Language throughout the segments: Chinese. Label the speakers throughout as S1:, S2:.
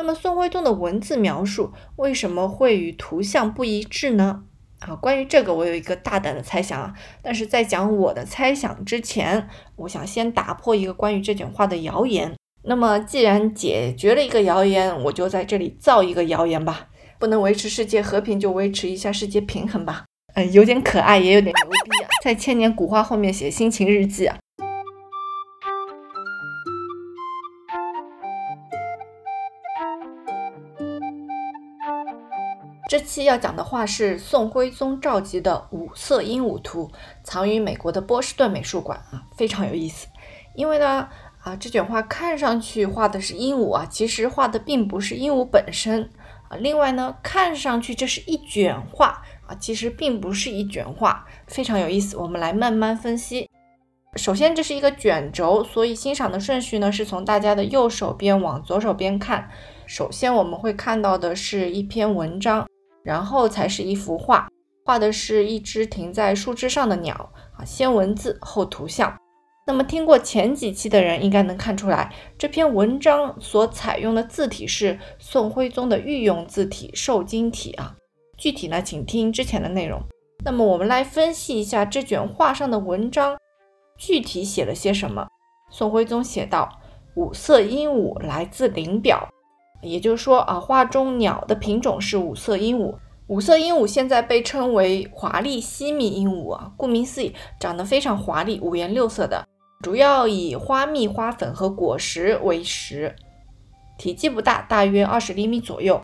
S1: 那么宋徽宗的文字描述为什么会与图像不一致呢？啊，关于这个我有一个大胆的猜想啊，但是在讲我的猜想之前，我想先打破一个关于这卷画的谣言。那么既然解决了一个谣言，我就在这里造一个谣言吧。不能维持世界和平，就维持一下世界平衡吧。嗯，有点可爱，也有点牛逼啊，在千年古画后面写心情日记啊。这期要讲的画是宋徽宗赵佶的《五色鹦鹉图》，藏于美国的波士顿美术馆啊，非常有意思。因为呢，啊，这卷画看上去画的是鹦鹉啊，其实画的并不是鹦鹉本身啊。另外呢，看上去这是一卷画啊，其实并不是一卷画，非常有意思。我们来慢慢分析。首先，这是一个卷轴，所以欣赏的顺序呢，是从大家的右手边往左手边看。首先，我们会看到的是一篇文章。然后才是一幅画，画的是一只停在树枝上的鸟啊，先文字后图像。那么听过前几期的人应该能看出来，这篇文章所采用的字体是宋徽宗的御用字体瘦金体啊。具体呢，请听之前的内容。那么我们来分析一下这卷画上的文章具体写了些什么。宋徽宗写道：“五色鹦鹉来自林表。”也就是说啊，画中鸟的品种是五色鹦鹉。五色鹦鹉现在被称为华丽西密鹦鹉啊，顾名思义，长得非常华丽，五颜六色的，主要以花蜜、花粉和果实为食，体积不大，大约二十厘米左右。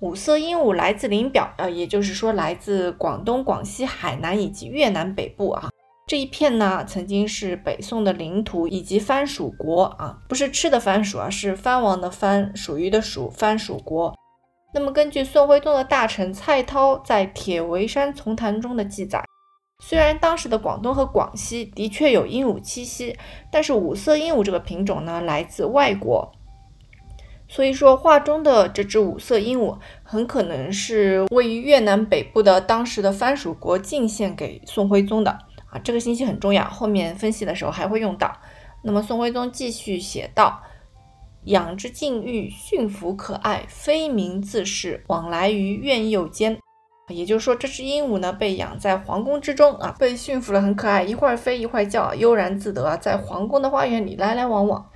S1: 五色鹦鹉来自林表呃，也就是说来自广东、广西、海南以及越南北部啊。这一片呢，曾经是北宋的领土以及藩属国啊，不是吃的番薯啊，是藩王的藩，属于的属，藩属国。那么根据宋徽宗的大臣蔡涛在《铁围山丛谈》中的记载，虽然当时的广东和广西的确有鹦鹉栖息，但是五色鹦鹉这个品种呢，来自外国，所以说画中的这只五色鹦鹉很可能是位于越南北部的当时的藩属国进献给宋徽宗的。啊，这个信息很重要，后面分析的时候还会用到。那么宋徽宗继续写道：“养之静欲，驯服可爱，非名自是，往来于苑囿间。”也就是说，这只鹦鹉呢被养在皇宫之中啊，被驯服了，很可爱，一会儿飞一会儿叫，悠然自得啊，在皇宫的花园里来来往往。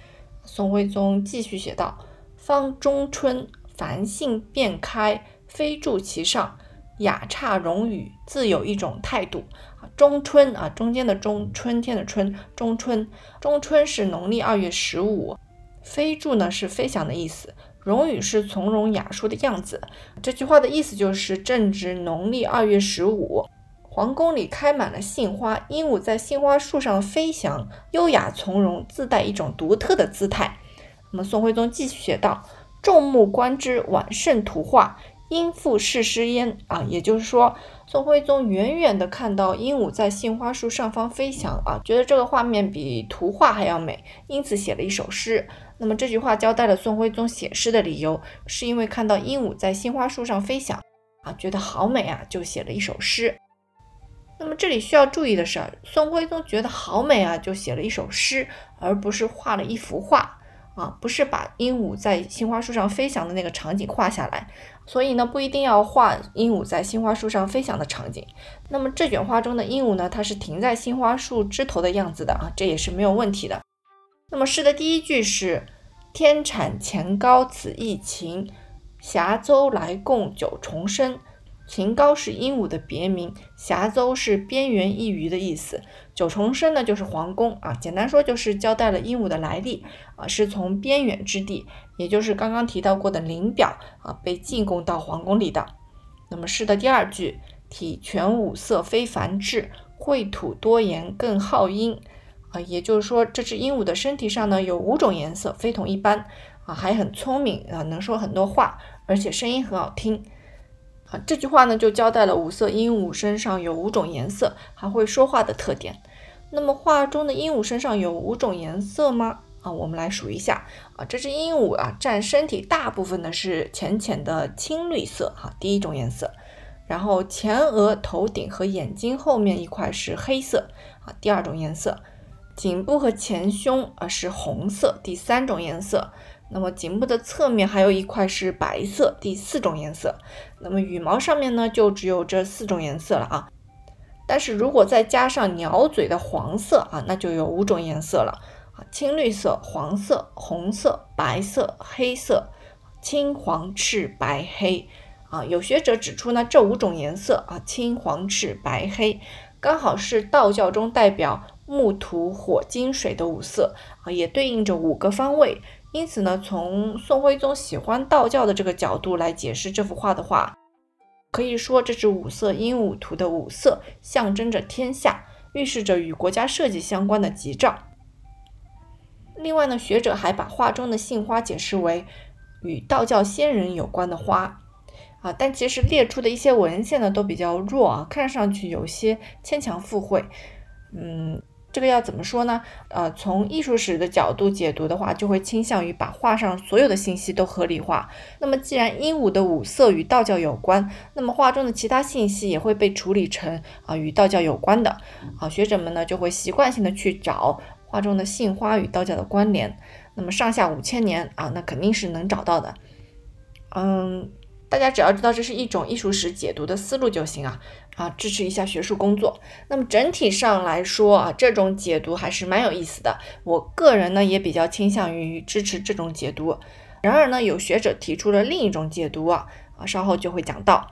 S1: 宋徽宗继续写道：“方中春，繁杏遍开，飞住其上，雅刹容语，自有一种态度。”中春啊，中间的中，春天的春，中春，中春是农历二月十五。飞住呢是飞翔的意思，容语是从容雅舒的样子。这句话的意思就是正值农历二月十五，皇宫里开满了杏花，鹦鹉在杏花树上飞翔，优雅从容，自带一种独特的姿态。那么宋徽宗继续写道：“众目观之，宛胜图画。”应复试诗焉啊，也就是说，宋徽宗远远的看到鹦鹉在杏花树上方飞翔啊，觉得这个画面比图画还要美，因此写了一首诗。那么这句话交代了宋徽宗写诗的理由，是因为看到鹦鹉在杏花树上飞翔啊，觉得好美啊，就写了一首诗。那么这里需要注意的是，宋徽宗觉得好美啊，就写了一首诗，而不是画了一幅画。啊，不是把鹦鹉在杏花树上飞翔的那个场景画下来，所以呢，不一定要画鹦鹉在杏花树上飞翔的场景。那么这卷画中的鹦鹉呢，它是停在杏花树枝头的样子的啊，这也是没有问题的。那么诗的第一句是“天产前高此异禽，峡州来共九重生”。秦高是鹦鹉的别名，峡州是边缘一隅的意思，九重生呢就是皇宫啊。简单说就是交代了鹦鹉的来历啊，是从边远之地，也就是刚刚提到过的林表啊，被进贡到皇宫里的。那么诗的第二句，体全五色非凡质，秽土多言更好音啊，也就是说这只鹦鹉的身体上呢有五种颜色，非同一般啊，还很聪明啊，能说很多话，而且声音很好听。啊，这句话呢就交代了五色鹦鹉身上有五种颜色，还会说话的特点。那么画中的鹦鹉身上有五种颜色吗？啊，我们来数一下。啊，这只鹦鹉啊，占身体大部分的是浅浅的青绿色，哈，第一种颜色。然后前额、头顶和眼睛后面一块是黑色，啊，第二种颜色。颈部和前胸啊是红色，第三种颜色。那么颈部的侧面还有一块是白色，第四种颜色。那么羽毛上面呢，就只有这四种颜色了啊。但是如果再加上鸟嘴的黄色啊，那就有五种颜色了啊：青绿色、黄色、红色、白色、黑色，青黄赤白黑啊。有学者指出呢，这五种颜色啊，青黄赤白黑，刚好是道教中代表木土火金水的五色啊，也对应着五个方位。因此呢，从宋徽宗喜欢道教的这个角度来解释这幅画的话，可以说这是五色鹦鹉图的五色象征着天下，预示着与国家设计相关的吉兆。另外呢，学者还把画中的杏花解释为与道教仙人有关的花啊，但其实列出的一些文献呢都比较弱啊，看上去有些牵强附会，嗯。这个要怎么说呢？呃，从艺术史的角度解读的话，就会倾向于把画上所有的信息都合理化。那么，既然鹦鹉的五色与道教有关，那么画中的其他信息也会被处理成啊与道教有关的。啊，学者们呢就会习惯性的去找画中的杏花与道教的关联。那么上下五千年啊，那肯定是能找到的。嗯。大家只要知道这是一种艺术史解读的思路就行啊啊，支持一下学术工作。那么整体上来说啊，这种解读还是蛮有意思的。我个人呢也比较倾向于支持这种解读。然而呢，有学者提出了另一种解读啊啊，稍后就会讲到。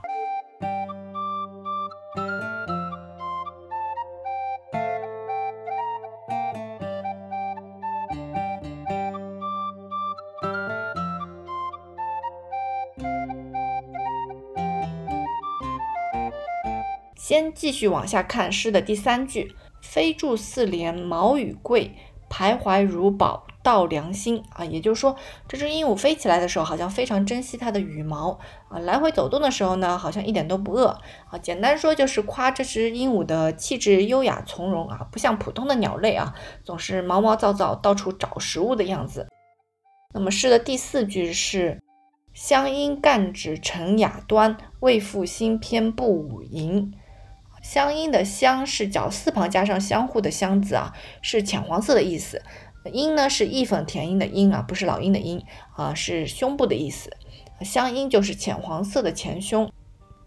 S1: 先继续往下看诗的第三句：“飞住四连毛羽贵，徘徊如宝到良心。”啊，也就是说，这只鹦鹉飞起来的时候，好像非常珍惜它的羽毛啊；来回走动的时候呢，好像一点都不饿啊。简单说，就是夸这只鹦鹉的气质优雅从容啊，不像普通的鸟类啊，总是毛毛躁躁到处找食物的样子。那么诗的第四句是：“香音干指成雅端，未负新篇不舞吟。”香音的香是绞丝旁加上相互的相字啊，是浅黄色的意思。音呢是义愤填膺的膺啊，不是老鹰的鹰啊，是胸部的意思。香音就是浅黄色的前胸。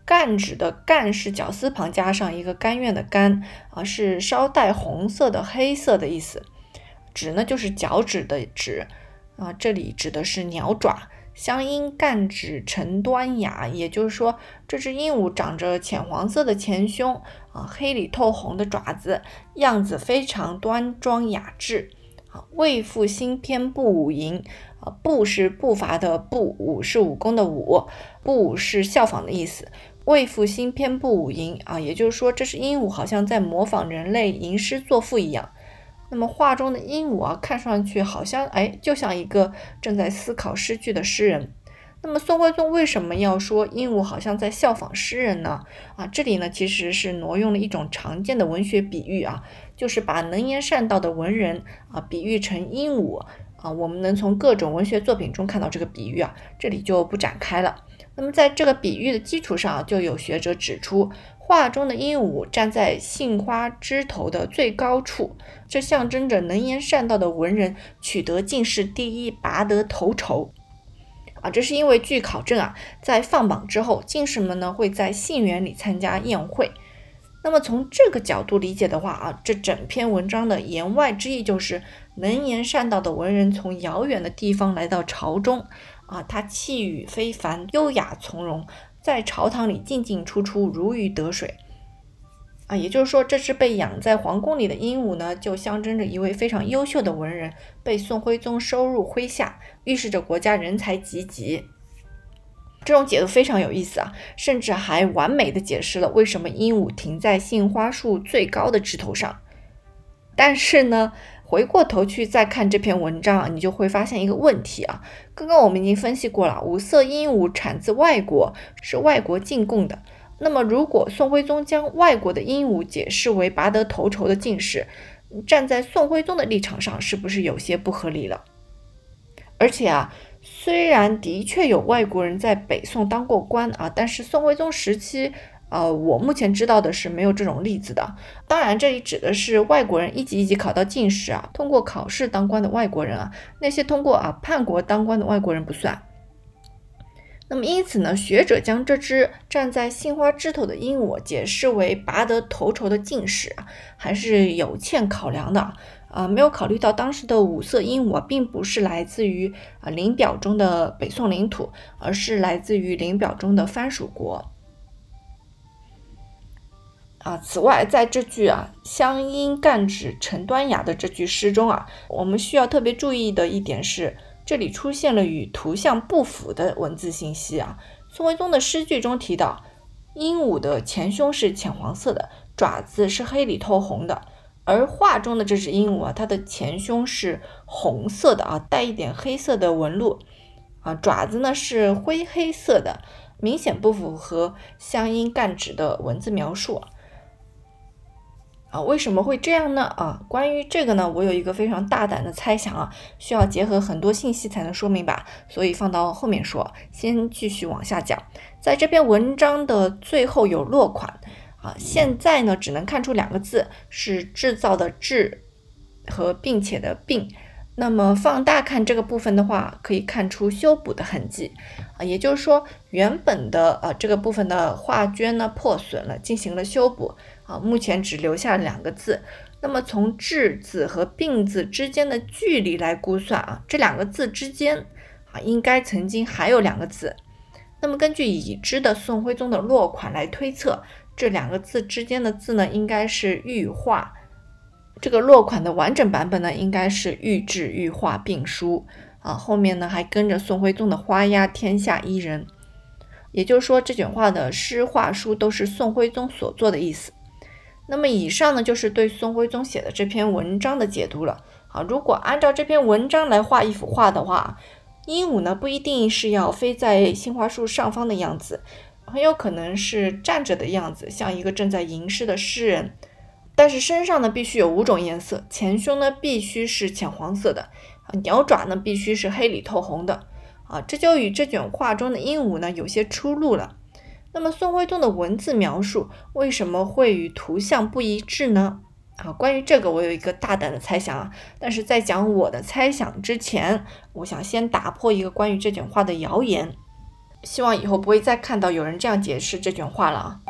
S1: 干指的干是绞丝旁加上一个甘愿的甘啊，是稍带红色的黑色的意思。指呢就是脚趾的趾啊，这里指的是鸟爪。香音干指成端雅，也就是说，这只鹦鹉长着浅黄色的前胸啊，黑里透红的爪子，样子非常端庄雅致啊。未负新篇不舞吟啊，步是步伐的步，舞是武功的舞，步是效仿的意思。未负新篇不舞吟啊，也就是说，这只鹦鹉好像在模仿人类吟诗作赋一样。那么画中的鹦鹉啊，看上去好像哎，就像一个正在思考诗句的诗人。那么宋徽宗为什么要说鹦鹉好像在效仿诗人呢？啊，这里呢其实是挪用了一种常见的文学比喻啊，就是把能言善道的文人啊比喻成鹦鹉啊。我们能从各种文学作品中看到这个比喻啊，这里就不展开了。那么在这个比喻的基础上，就有学者指出。画中的鹦鹉站在杏花枝头的最高处，这象征着能言善道的文人取得进士第一，拔得头筹。啊，这是因为据考证啊，在放榜之后，进士们呢会在杏园里参加宴会。那么从这个角度理解的话啊，这整篇文章的言外之意就是能言善道的文人从遥远的地方来到朝中，啊，他气宇非凡，优雅从容。在朝堂里进进出出，如鱼得水啊！也就是说，这只被养在皇宫里的鹦鹉呢，就象征着一位非常优秀的文人被宋徽宗收入麾下，预示着国家人才济济。这种解读非常有意思啊，甚至还完美的解释了为什么鹦鹉停在杏花树最高的枝头上。但是呢？回过头去再看这篇文章，你就会发现一个问题啊。刚刚我们已经分析过了，五色鹦鹉产自外国，是外国进贡的。那么，如果宋徽宗将外国的鹦鹉解释为拔得头筹的进士，站在宋徽宗的立场上，是不是有些不合理了？而且啊，虽然的确有外国人在北宋当过官啊，但是宋徽宗时期。呃，我目前知道的是没有这种例子的。当然，这里指的是外国人一级一级考到进士啊，通过考试当官的外国人啊，那些通过啊叛国当官的外国人不算。那么因此呢，学者将这只站在杏花枝头的鹦鹉解释为拔得头筹的进士啊，还是有欠考量的啊，没有考虑到当时的五色鹦鹉并不是来自于啊林表中的北宋领土，而是来自于林表中的藩属国。啊，此外，在这句啊“湘阴干指陈端雅”的这句诗中啊，我们需要特别注意的一点是，这里出现了与图像不符的文字信息啊。宋徽宗的诗句中提到，鹦鹉的前胸是浅黄色的，爪子是黑里透红的，而画中的这只鹦鹉啊，它的前胸是红色的啊，带一点黑色的纹路啊，爪子呢是灰黑色的，明显不符合“湘阴干指”的文字描述。啊，啊为什么会这样呢？啊，关于这个呢，我有一个非常大胆的猜想啊，需要结合很多信息才能说明吧，所以放到后面说。先继续往下讲，在这篇文章的最后有落款啊，现在呢只能看出两个字，是制造的制和并且的并。那么放大看这个部分的话，可以看出修补的痕迹啊，也就是说原本的呃这个部分的画卷呢破损了，进行了修补啊，目前只留下了两个字。那么从“至”字和“病”字之间的距离来估算啊，这两个字之间啊应该曾经还有两个字。那么根据已知的宋徽宗的落款来推测，这两个字之间的字呢应该是“御画”。这个落款的完整版本呢，应该是御制御画并书啊，后面呢还跟着宋徽宗的花押“天下一人”，也就是说这卷画的诗画书都是宋徽宗所做的意思。那么以上呢就是对宋徽宗写的这篇文章的解读了啊。如果按照这篇文章来画一幅画的话，鹦鹉呢不一定是要飞在杏花树上方的样子，很有可能是站着的样子，像一个正在吟诗的诗人。但是身上呢必须有五种颜色，前胸呢必须是浅黄色的，啊，鸟爪呢必须是黑里透红的，啊，这就与这卷画中的鹦鹉呢有些出入了。那么宋徽宗的文字描述为什么会与图像不一致呢？啊，关于这个我有一个大胆的猜想啊，但是在讲我的猜想之前，我想先打破一个关于这卷画的谣言，希望以后不会再看到有人这样解释这卷画了啊。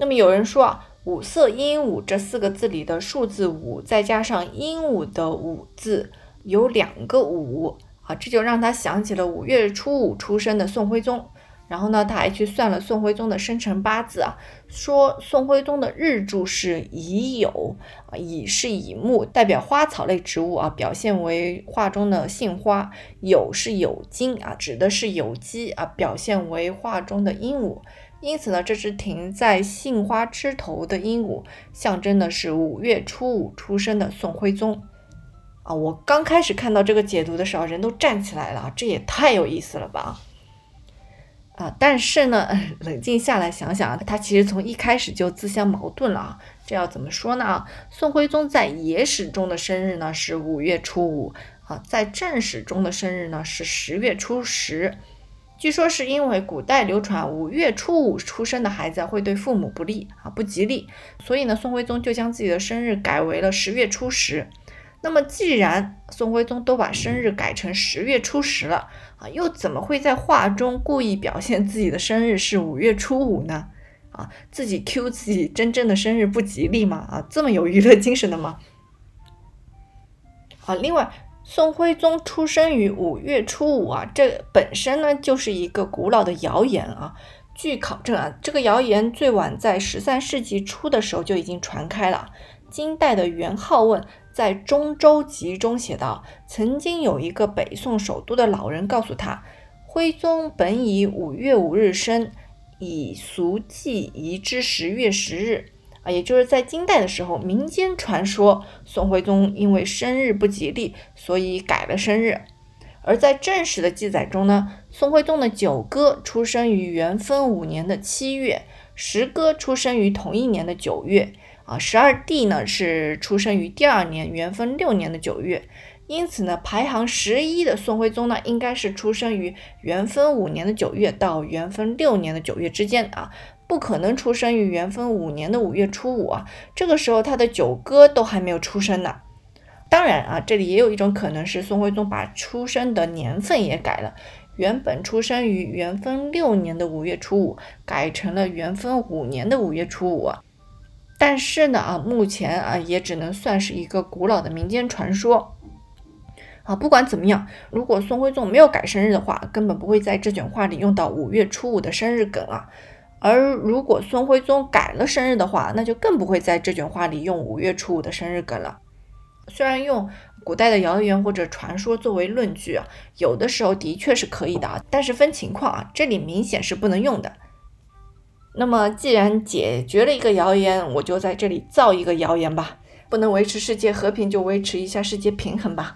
S1: 那么有人说啊，五色鹦鹉这四个字里的数字五，再加上鹦鹉的五字，有两个五啊，这就让他想起了五月初五出生的宋徽宗。然后呢，他还去算了宋徽宗的生辰八字啊，说宋徽宗的日柱是乙酉啊，乙是乙木，代表花草类植物啊，表现为画中的杏花；酉是酉金啊，指的是有机啊，表现为画中的鹦鹉。因此呢，这只停在杏花枝头的鹦鹉，象征的是五月初五出生的宋徽宗。啊，我刚开始看到这个解读的时候，人都站起来了，这也太有意思了吧！啊，但是呢，冷静下来想想，他其实从一开始就自相矛盾了啊。这要怎么说呢？宋徽宗在野史中的生日呢是五月初五，啊，在正史中的生日呢是十月初十。据说是因为古代流传五月初五出生的孩子会对父母不利啊，不吉利，所以呢，宋徽宗就将自己的生日改为了十月初十。那么，既然宋徽宗都把生日改成十月初十了啊，又怎么会在画中故意表现自己的生日是五月初五呢？啊，自己 Q 自己真正的生日不吉利吗？啊，这么有娱乐精神的吗？啊，另外。宋徽宗出生于五月初五啊，这本身呢就是一个古老的谣言啊。据考证啊，这个谣言最晚在十三世纪初的时候就已经传开了。金代的元好问在《中州集》中写道，曾经有一个北宋首都的老人告诉他，徽宗本以五月五日生，以俗记移之十月十日。也就是在金代的时候，民间传说宋徽宗因为生日不吉利，所以改了生日。而在正史的记载中呢，宋徽宗的九哥出生于元丰五年的七月，十哥出生于同一年的九月。啊，十二弟呢是出生于第二年元丰六年的九月，因此呢，排行十一的宋徽宗呢，应该是出生于元丰五年的九月到元丰六年的九月之间啊，不可能出生于元丰五年的五月初五啊，这个时候他的九哥都还没有出生呢。当然啊，这里也有一种可能是宋徽宗把出生的年份也改了，原本出生于元丰六年的五月初五，改成了元丰五年的五月初五啊。但是呢，啊，目前啊，也只能算是一个古老的民间传说。啊，不管怎么样，如果宋徽宗没有改生日的话，根本不会在这卷画里用到五月初五的生日梗啊。而如果宋徽宗改了生日的话，那就更不会在这卷画里用五月初五的生日梗了。虽然用古代的谣言或者传说作为论据啊，有的时候的确是可以的啊，但是分情况啊，这里明显是不能用的。那么，既然解决了一个谣言，我就在这里造一个谣言吧。不能维持世界和平，就维持一下世界平衡吧。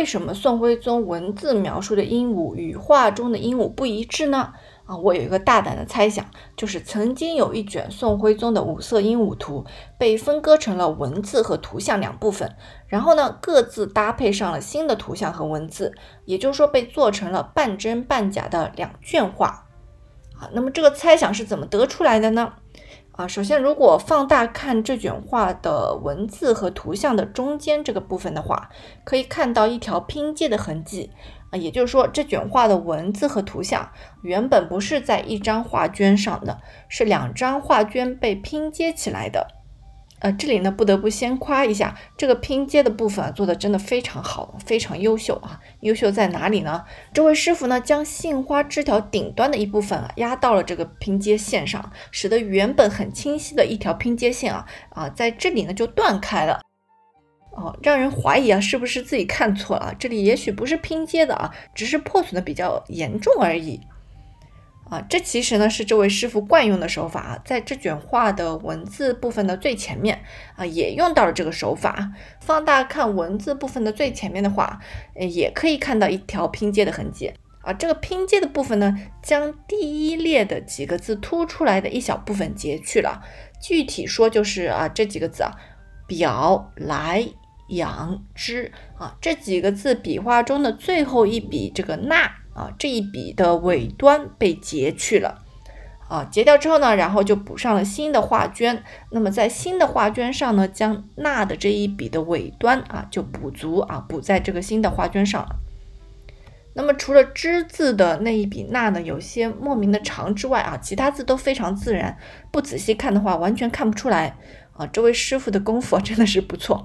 S1: 为什么宋徽宗文字描述的鹦鹉与画中的鹦鹉不一致呢？啊，我有一个大胆的猜想，就是曾经有一卷宋徽宗的五色鹦鹉图被分割成了文字和图像两部分，然后呢各自搭配上了新的图像和文字，也就是说被做成了半真半假的两卷画。啊，那么这个猜想是怎么得出来的呢？啊，首先如果放大看这卷画的文字和图像的中间这个部分的话，可以看到一条拼接的痕迹。啊，也就是说，这卷画的文字和图像原本不是在一张画卷上的，是两张画卷被拼接起来的。呃，这里呢，不得不先夸一下这个拼接的部分啊，做的真的非常好，非常优秀啊！优秀在哪里呢？这位师傅呢，将杏花枝条顶端的一部分啊，压到了这个拼接线上，使得原本很清晰的一条拼接线啊啊，在这里呢就断开了。哦，让人怀疑啊，是不是自己看错了？这里也许不是拼接的啊，只是破损的比较严重而已。啊，这其实呢是这位师傅惯用的手法啊，在这卷画的文字部分的最前面啊，也用到了这个手法。放大看文字部分的最前面的话，呃，也可以看到一条拼接的痕迹啊。这个拼接的部分呢，将第一列的几个字凸出来的一小部分截去了。具体说就是啊，这几个字啊，表来。养之啊，这几个字笔画中的最后一笔这个捺啊，这一笔的尾端被截去了啊，截掉之后呢，然后就补上了新的画卷。那么在新的画卷上呢，将捺的这一笔的尾端啊，就补足啊，补在这个新的画卷上了。那么除了之字的那一笔捺呢，有些莫名的长之外啊，其他字都非常自然，不仔细看的话完全看不出来啊。这位师傅的功夫真的是不错。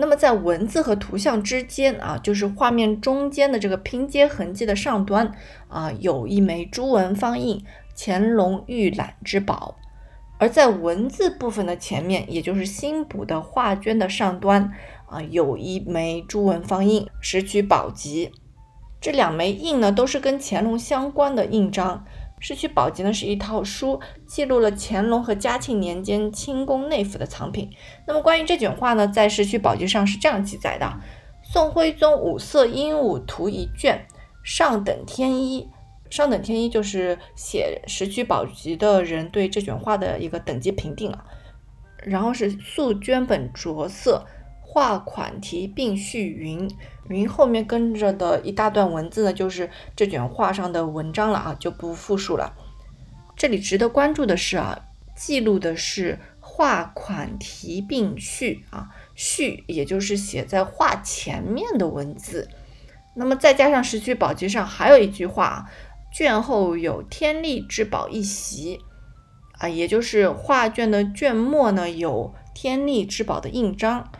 S1: 那么在文字和图像之间啊，就是画面中间的这个拼接痕迹的上端啊，有一枚朱文方印“乾隆御览之宝”；而在文字部分的前面，也就是新补的画卷的上端啊，有一枚朱文方印“石渠宝笈”。这两枚印呢，都是跟乾隆相关的印章。《石渠宝笈》呢是一套书，记录了乾隆和嘉庆年间清宫内府的藏品。那么关于这卷画呢，在《石渠宝笈》上是这样记载的：宋徽宗五色鹦鹉图一卷，上等天一。上等天一就是写《石渠宝笈》的人对这卷画的一个等级评定啊。然后是素绢本着色。画款题并序云，云后面跟着的一大段文字呢，就是这卷画上的文章了啊，就不复述了。这里值得关注的是啊，记录的是画款题并序啊，序也就是写在画前面的文字。那么再加上《石渠宝笈》上还有一句话，卷后有天力之宝一席啊，也就是画卷的卷末呢有天力之宝的印章。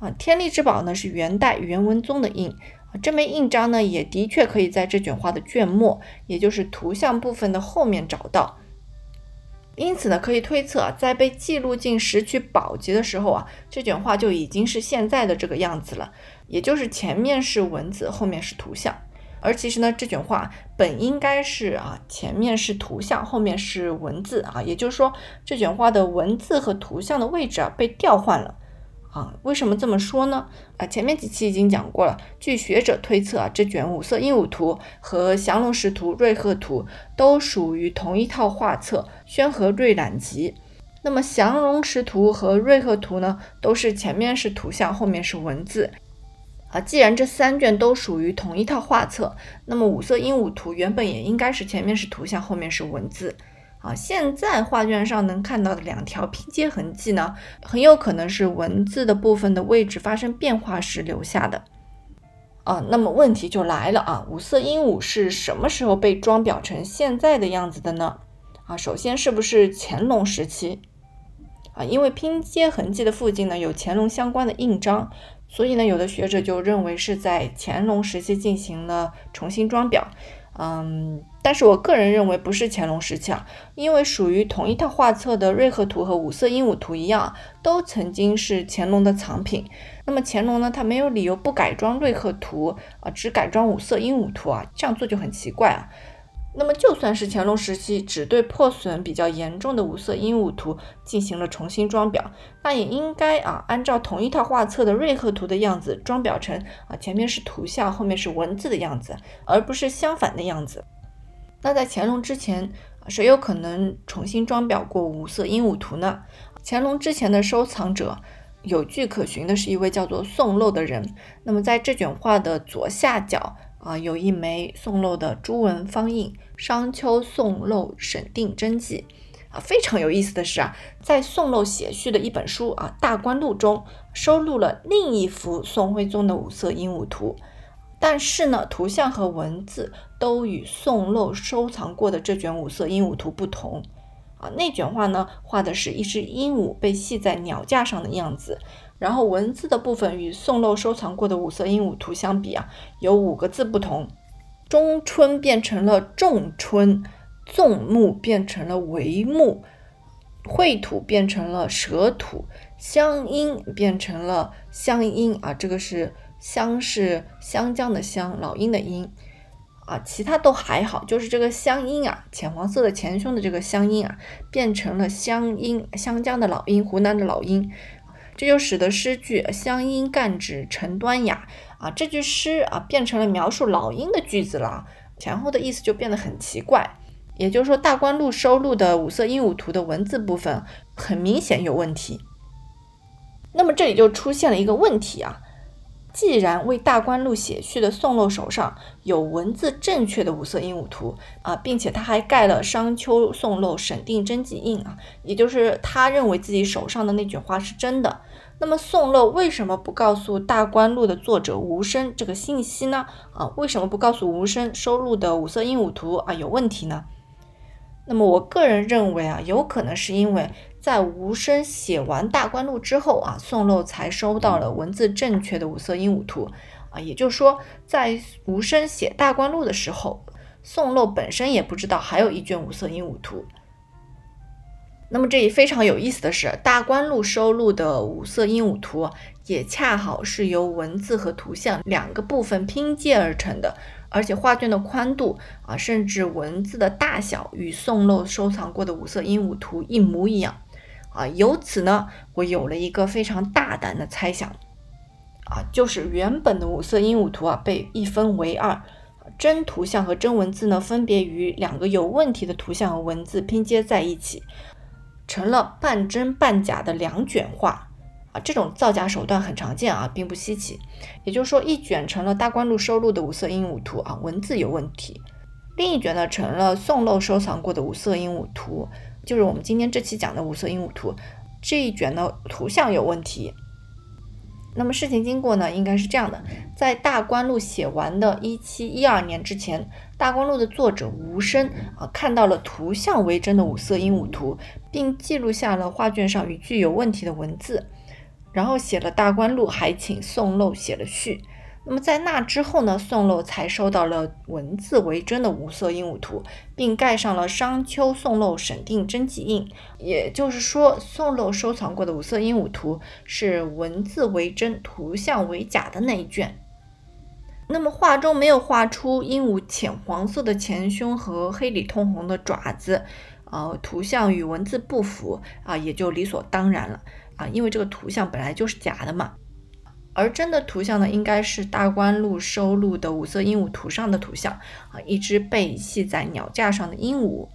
S1: 啊，天力之宝呢是元代元文宗的印啊，这枚印章呢也的确可以在这卷画的卷末，也就是图像部分的后面找到。因此呢，可以推测啊，在被记录进《石渠宝笈》的时候啊，这卷画就已经是现在的这个样子了，也就是前面是文字，后面是图像。而其实呢，这卷画本应该是啊，前面是图像，后面是文字啊，也就是说，这卷画的文字和图像的位置啊被调换了啊。为什么这么说呢？啊，前面几期已经讲过了。据学者推测啊，这卷五色鹦鹉图和降龙石图、瑞鹤图都属于同一套画册《宣和瑞览集》。那么降龙石图和瑞鹤图呢，都是前面是图像，后面是文字。啊，既然这三卷都属于同一套画册，那么五色鹦鹉图原本也应该是前面是图像，后面是文字。啊，现在画卷上能看到的两条拼接痕迹呢，很有可能是文字的部分的位置发生变化时留下的。啊，那么问题就来了啊，五色鹦鹉是什么时候被装裱成现在的样子的呢？啊，首先是不是乾隆时期？啊，因为拼接痕迹的附近呢有乾隆相关的印章。所以呢，有的学者就认为是在乾隆时期进行了重新装裱，嗯，但是我个人认为不是乾隆时期啊，因为属于同一套画册的《瑞鹤图》和《五色鹦鹉图》一样，都曾经是乾隆的藏品。那么乾隆呢，他没有理由不改装《瑞鹤图》啊，只改装《五色鹦鹉图》啊，这样做就很奇怪啊。那么，就算是乾隆时期只对破损比较严重的五色鹦鹉图进行了重新装裱，那也应该啊，按照同一套画册的瑞鹤图的样子装裱成啊，前面是图像，后面是文字的样子，而不是相反的样子。那在乾隆之前，谁有可能重新装裱过五色鹦鹉图呢？乾隆之前的收藏者有据可循的是一位叫做宋漏的人。那么在这卷画的左下角。啊，有一枚宋漏的朱文方印《商丘宋漏审定真迹》啊，非常有意思的是啊，在宋漏写序的一本书啊《大观录》中收录了另一幅宋徽宗的五色鹦鹉图，但是呢，图像和文字都与宋漏收藏过的这卷五色鹦鹉图不同啊。那卷画呢，画的是一只鹦鹉被系在鸟架上的样子。然后文字的部分与宋漏收藏过的五色鹦鹉图相比啊，有五个字不同：中春变成了仲春，纵目变成了帷幕，秽土变成了蛇土，香音变成了香音啊，这个是香是湘江的湘，老鹰的鹰啊，其他都还好，就是这个香音啊，浅黄色的前胸的这个香音啊，变成了湘鹰，湘江的老鹰，湖南的老鹰。这就使得诗句“乡音干指成端雅”啊，这句诗啊变成了描述老鹰的句子了，前后的意思就变得很奇怪。也就是说，大观录收录的五色鹦鹉图的文字部分很明显有问题。那么这里就出现了一个问题啊，既然为大观录写序的宋漏手上有文字正确的五色鹦鹉图啊，并且他还盖了商丘宋漏审定真迹印啊，也就是他认为自己手上的那卷画是真的。那么宋漏为什么不告诉《大观录》的作者吴生这个信息呢？啊，为什么不告诉吴生收录的五色鹦鹉图啊有问题呢？那么我个人认为啊，有可能是因为在吴生写完《大观录》之后啊，宋漏才收到了文字正确的五色鹦鹉图啊，也就是说，在吴生写《大观录》的时候，宋漏本身也不知道还有一卷五色鹦鹉图。那么这里非常有意思的是，大观录收录的五色鹦鹉图也恰好是由文字和图像两个部分拼接而成的，而且画卷的宽度啊，甚至文字的大小与宋漏收藏过的五色鹦鹉图一模一样啊。由此呢，我有了一个非常大胆的猜想啊，就是原本的五色鹦鹉图啊被一分为二，真图像和真文字呢分别与两个有问题的图像和文字拼接在一起。成了半真半假的两卷画啊，这种造假手段很常见啊，并不稀奇。也就是说，一卷成了大观录收录的五色鹦鹉图啊，文字有问题；另一卷呢，成了宋漏收藏过的五色鹦鹉图，就是我们今天这期讲的五色鹦鹉图。这一卷呢，图像有问题。那么事情经过呢，应该是这样的：在大观录写完的一七一二年之前，大观录的作者吴生啊看到了图像为真的五色鹦鹉图，并记录下了画卷上语句有问题的文字，然后写了大观录，还请宋漏写了序。那么在那之后呢，宋漏才收到了文字为真的五色鹦鹉图，并盖上了商丘宋漏审定真迹印。也就是说，宋漏收藏过的五色鹦鹉图是文字为真、图像为假的那一卷。那么画中没有画出鹦鹉浅黄色的前胸和黑里通红的爪子，呃，图像与文字不符啊，也就理所当然了啊，因为这个图像本来就是假的嘛。而真的图像呢，应该是大观录收录的五色鹦鹉图上的图像啊，一只被系在鸟架上的鹦鹉。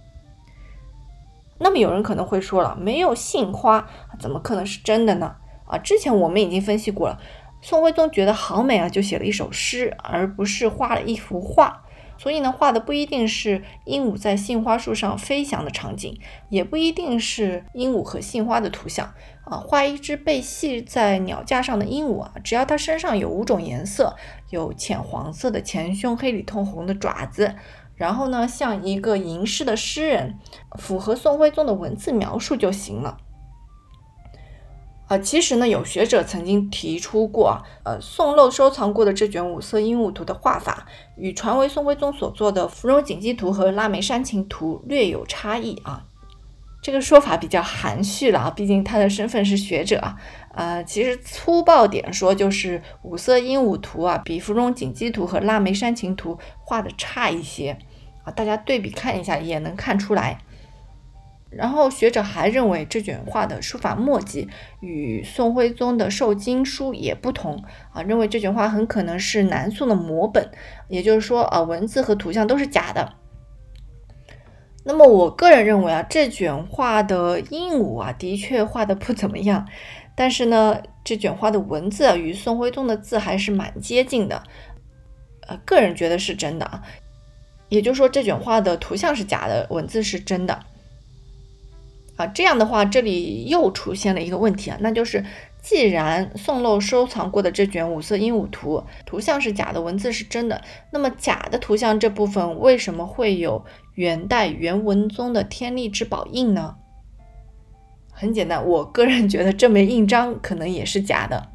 S1: 那么有人可能会说了，没有杏花，怎么可能是真的呢？啊，之前我们已经分析过了。宋徽宗觉得好美啊，就写了一首诗，而不是画了一幅画。所以呢，画的不一定是鹦鹉在杏花树上飞翔的场景，也不一定是鹦鹉和杏花的图像啊。画一只被系在鸟架上的鹦鹉啊，只要它身上有五种颜色，有浅黄色的前胸，黑里通红的爪子，然后呢，像一个吟诗的诗人，符合宋徽宗的文字描述就行了。啊，其实呢，有学者曾经提出过，呃，宋漏收藏过的这卷五色鹦鹉图的画法，与传为宋徽宗所作的《芙蓉锦鸡图》和《腊梅山情图》略有差异啊。这个说法比较含蓄了啊，毕竟他的身份是学者啊。呃，其实粗暴点说，就是五色鹦鹉图啊，比《芙蓉锦鸡图》和《腊梅山情图》画的差一些啊。大家对比看一下，也能看出来。然后学者还认为这卷画的书法墨迹与宋徽宗的授经书也不同啊，认为这卷画很可能是南宋的摹本，也就是说啊，文字和图像都是假的。那么我个人认为啊，这卷画的鹦鹉啊，的确画的不怎么样，但是呢，这卷画的文字啊，与宋徽宗的字还是蛮接近的，呃，个人觉得是真的啊。也就是说，这卷画的图像是假的，文字是真的。啊，这样的话，这里又出现了一个问题啊，那就是既然宋漏收藏过的这卷五色鹦鹉图图像是假的，文字是真的，那么假的图像这部分为什么会有元代元文宗的天力之宝印呢？很简单，我个人觉得这枚印章可能也是假的。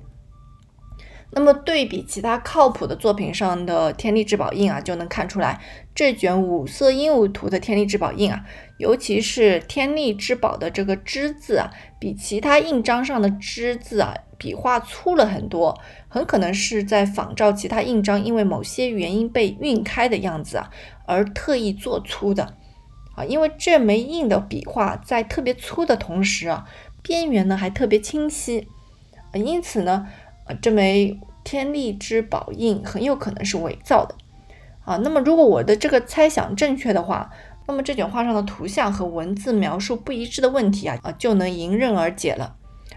S1: 那么对比其他靠谱的作品上的天力之宝印啊，就能看出来这卷五色鹦鹉图的天力之宝印啊，尤其是天力之宝的这个之字啊，比其他印章上的之字啊，笔画粗了很多，很可能是在仿照其他印章因为某些原因被晕开的样子啊，而特意做粗的啊，因为这枚印的笔画在特别粗的同时啊，边缘呢还特别清晰，因此呢。这枚天力之宝印很有可能是伪造的啊。那么，如果我的这个猜想正确的话，那么这卷画上的图像和文字描述不一致的问题啊啊就能迎刃而解了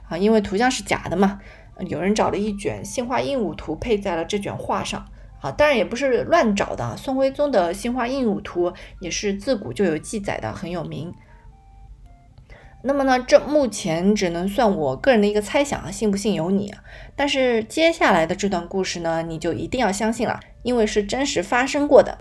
S1: 啊。因为图像是假的嘛，有人找了一卷杏花鹦鹉图配在了这卷画上啊。当然也不是乱找的，宋徽宗的杏花鹦鹉图也是自古就有记载的，很有名。那么呢，这目前只能算我个人的一个猜想啊，信不信由你。但是接下来的这段故事呢，你就一定要相信了，因为是真实发生过的。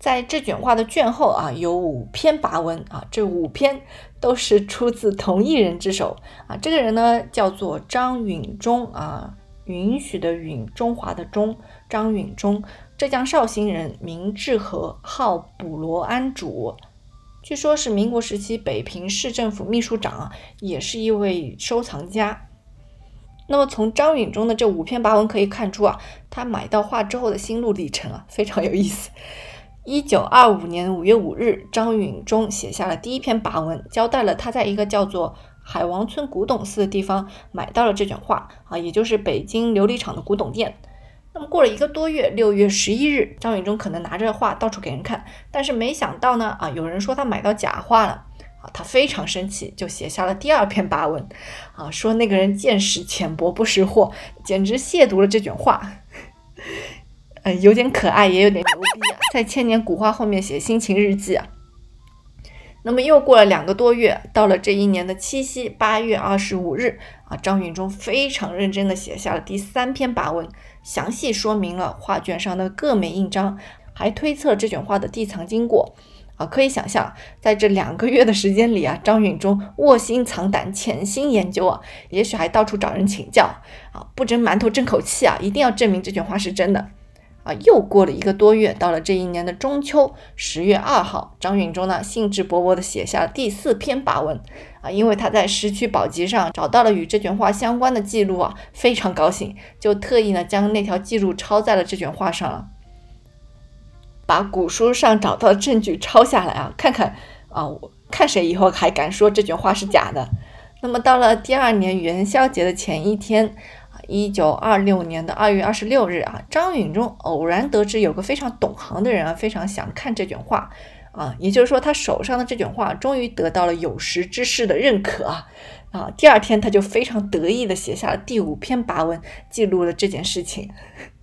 S1: 在这卷画的卷后啊，有五篇跋文啊，这五篇都是出自同一人之手啊。这个人呢，叫做张允中啊。允许的允，中华的中，张允中，浙江绍兴人，名志和，号卜罗安主，据说是民国时期北平市政府秘书长，也是一位收藏家。那么从张允中的这五篇跋文可以看出啊，他买到画之后的心路历程啊，非常有意思。一九二五年五月五日，张允中写下了第一篇跋文，交代了他在一个叫做。海王村古董寺的地方买到了这卷画啊，也就是北京琉璃厂的古董店。那么过了一个多月，六月十一日，张允中可能拿着画到处给人看，但是没想到呢啊，有人说他买到假画了啊，他非常生气，就写下了第二篇跋文啊，说那个人见识浅薄，不识货，简直亵渎了这卷画。嗯，有点可爱，也有点牛逼啊，在千年古画后面写心情日记啊。那么又过了两个多月，到了这一年的七夕，八月二十五日啊，张允中非常认真地写下了第三篇跋文，详细说明了画卷上的各枚印章，还推测这卷画的地藏经过啊。可以想象，在这两个月的时间里啊，张允中卧薪尝胆，潜心研究啊，也许还到处找人请教啊，不蒸馒头争口气啊，一定要证明这卷画是真的啊，又过了一个多月，到了这一年的中秋，十月二号，张允中呢兴致勃勃地写下了第四篇跋文啊，因为他在《石渠宝笈》上找到了与这卷画相关的记录啊，非常高兴，就特意呢将那条记录抄在了这卷画上了，把古书上找到的证据抄下来啊，看看啊，我看谁以后还敢说这卷画是假的。那么到了第二年元宵节的前一天。一九二六年的二月二十六日啊，张允中偶然得知有个非常懂行的人啊，非常想看这卷画啊，也就是说他手上的这卷画终于得到了有识之士的认可啊啊！第二天他就非常得意的写下了第五篇跋文，记录了这件事情。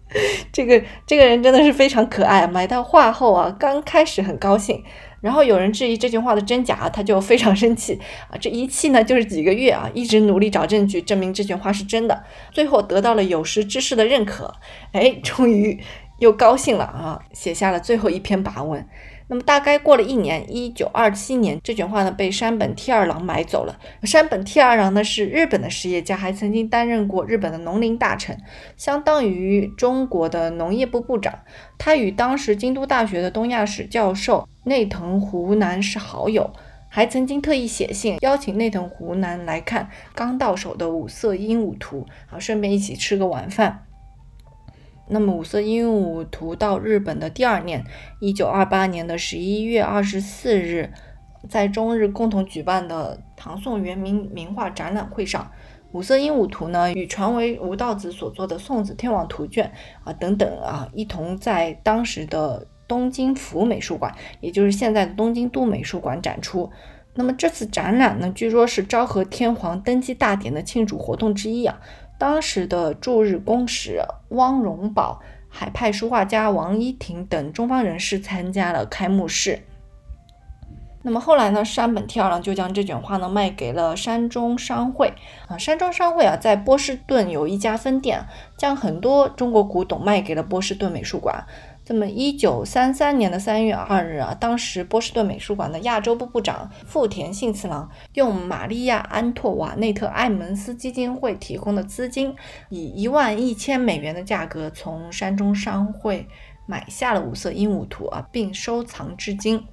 S1: 这个这个人真的是非常可爱，买到画后啊，刚开始很高兴。然后有人质疑这句话的真假，他就非常生气啊！这一气呢就是几个月啊，一直努力找证据证明这句话是真的，最后得到了有识之士的认可，哎，终于又高兴了啊，写下了最后一篇跋文。那么大概过了一年，一九二七年，这卷画呢被山本悌二郎买走了。山本悌二郎呢是日本的实业家，还曾经担任过日本的农林大臣，相当于中国的农业部部长。他与当时京都大学的东亚史教授内藤湖南是好友，还曾经特意写信邀请内藤湖南来看刚到手的五色鹦鹉图，啊，顺便一起吃个晚饭。那么五色鹦鹉图到日本的第二年，一九二八年的十一月二十四日，在中日共同举办的唐宋元明名画展览会上，五色鹦鹉图呢与传为吴道子所作的《送子天王图卷》啊等等啊，一同在当时的东京府美术馆，也就是现在的东京都美术馆展出。那么这次展览呢，据说是昭和天皇登基大典的庆祝活动之一啊。当时的驻日公使汪荣宝，海派书画家王一亭等中方人士参加了开幕式。那么后来呢，山本跳郎就将这卷画呢卖给了山中商会啊。山中商会啊，在波士顿有一家分店，将很多中国古董卖给了波士顿美术馆。那么，一九三三年的三月二日啊，当时波士顿美术馆的亚洲部部长富田幸次郎用玛利亚安托瓦内特艾门斯基金会提供的资金，以一万一千美元的价格从山中商会买下了五色鹦鹉图啊，并收藏至今。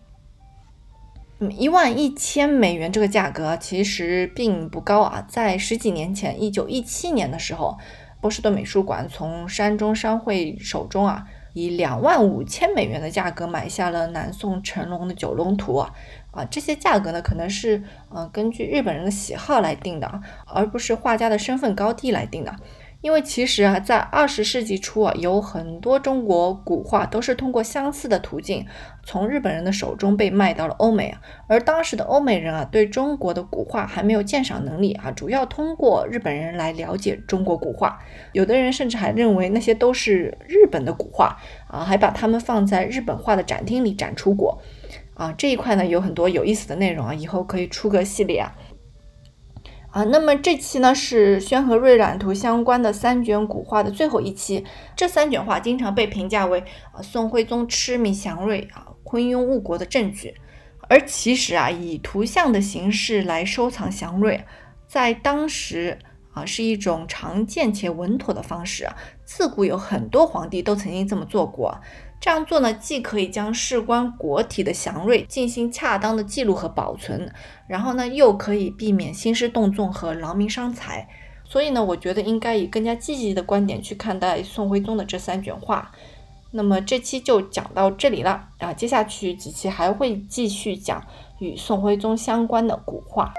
S1: 一万一千美元这个价格其实并不高啊，在十几年前，一九一七年的时候，波士顿美术馆从山中商会手中啊。以两万五千美元的价格买下了南宋成龙的《九龙图》啊，啊，这些价格呢，可能是呃根据日本人的喜好来定的，而不是画家的身份高低来定的。因为其实啊，在二十世纪初啊，有很多中国古画都是通过相似的途径，从日本人的手中被卖到了欧美。而当时的欧美人啊，对中国的古画还没有鉴赏能力啊，主要通过日本人来了解中国古画。有的人甚至还认为那些都是日本的古画啊，还把它们放在日本画的展厅里展出过啊。这一块呢，有很多有意思的内容啊，以后可以出个系列啊。啊，那么这期呢是宣和瑞染图相关的三卷古画的最后一期。这三卷画经常被评价为啊宋徽宗痴迷祥瑞啊昏庸误国的证据。而其实啊，以图像的形式来收藏祥瑞，在当时啊是一种常见且稳妥的方式。自古有很多皇帝都曾经这么做过。这样做呢，既可以将事关国体的祥瑞进行恰当的记录和保存，然后呢，又可以避免兴师动众和劳民伤财。所以呢，我觉得应该以更加积极的观点去看待宋徽宗的这三卷画。那么这期就讲到这里了啊，接下去几期还会继续讲与宋徽宗相关的古画。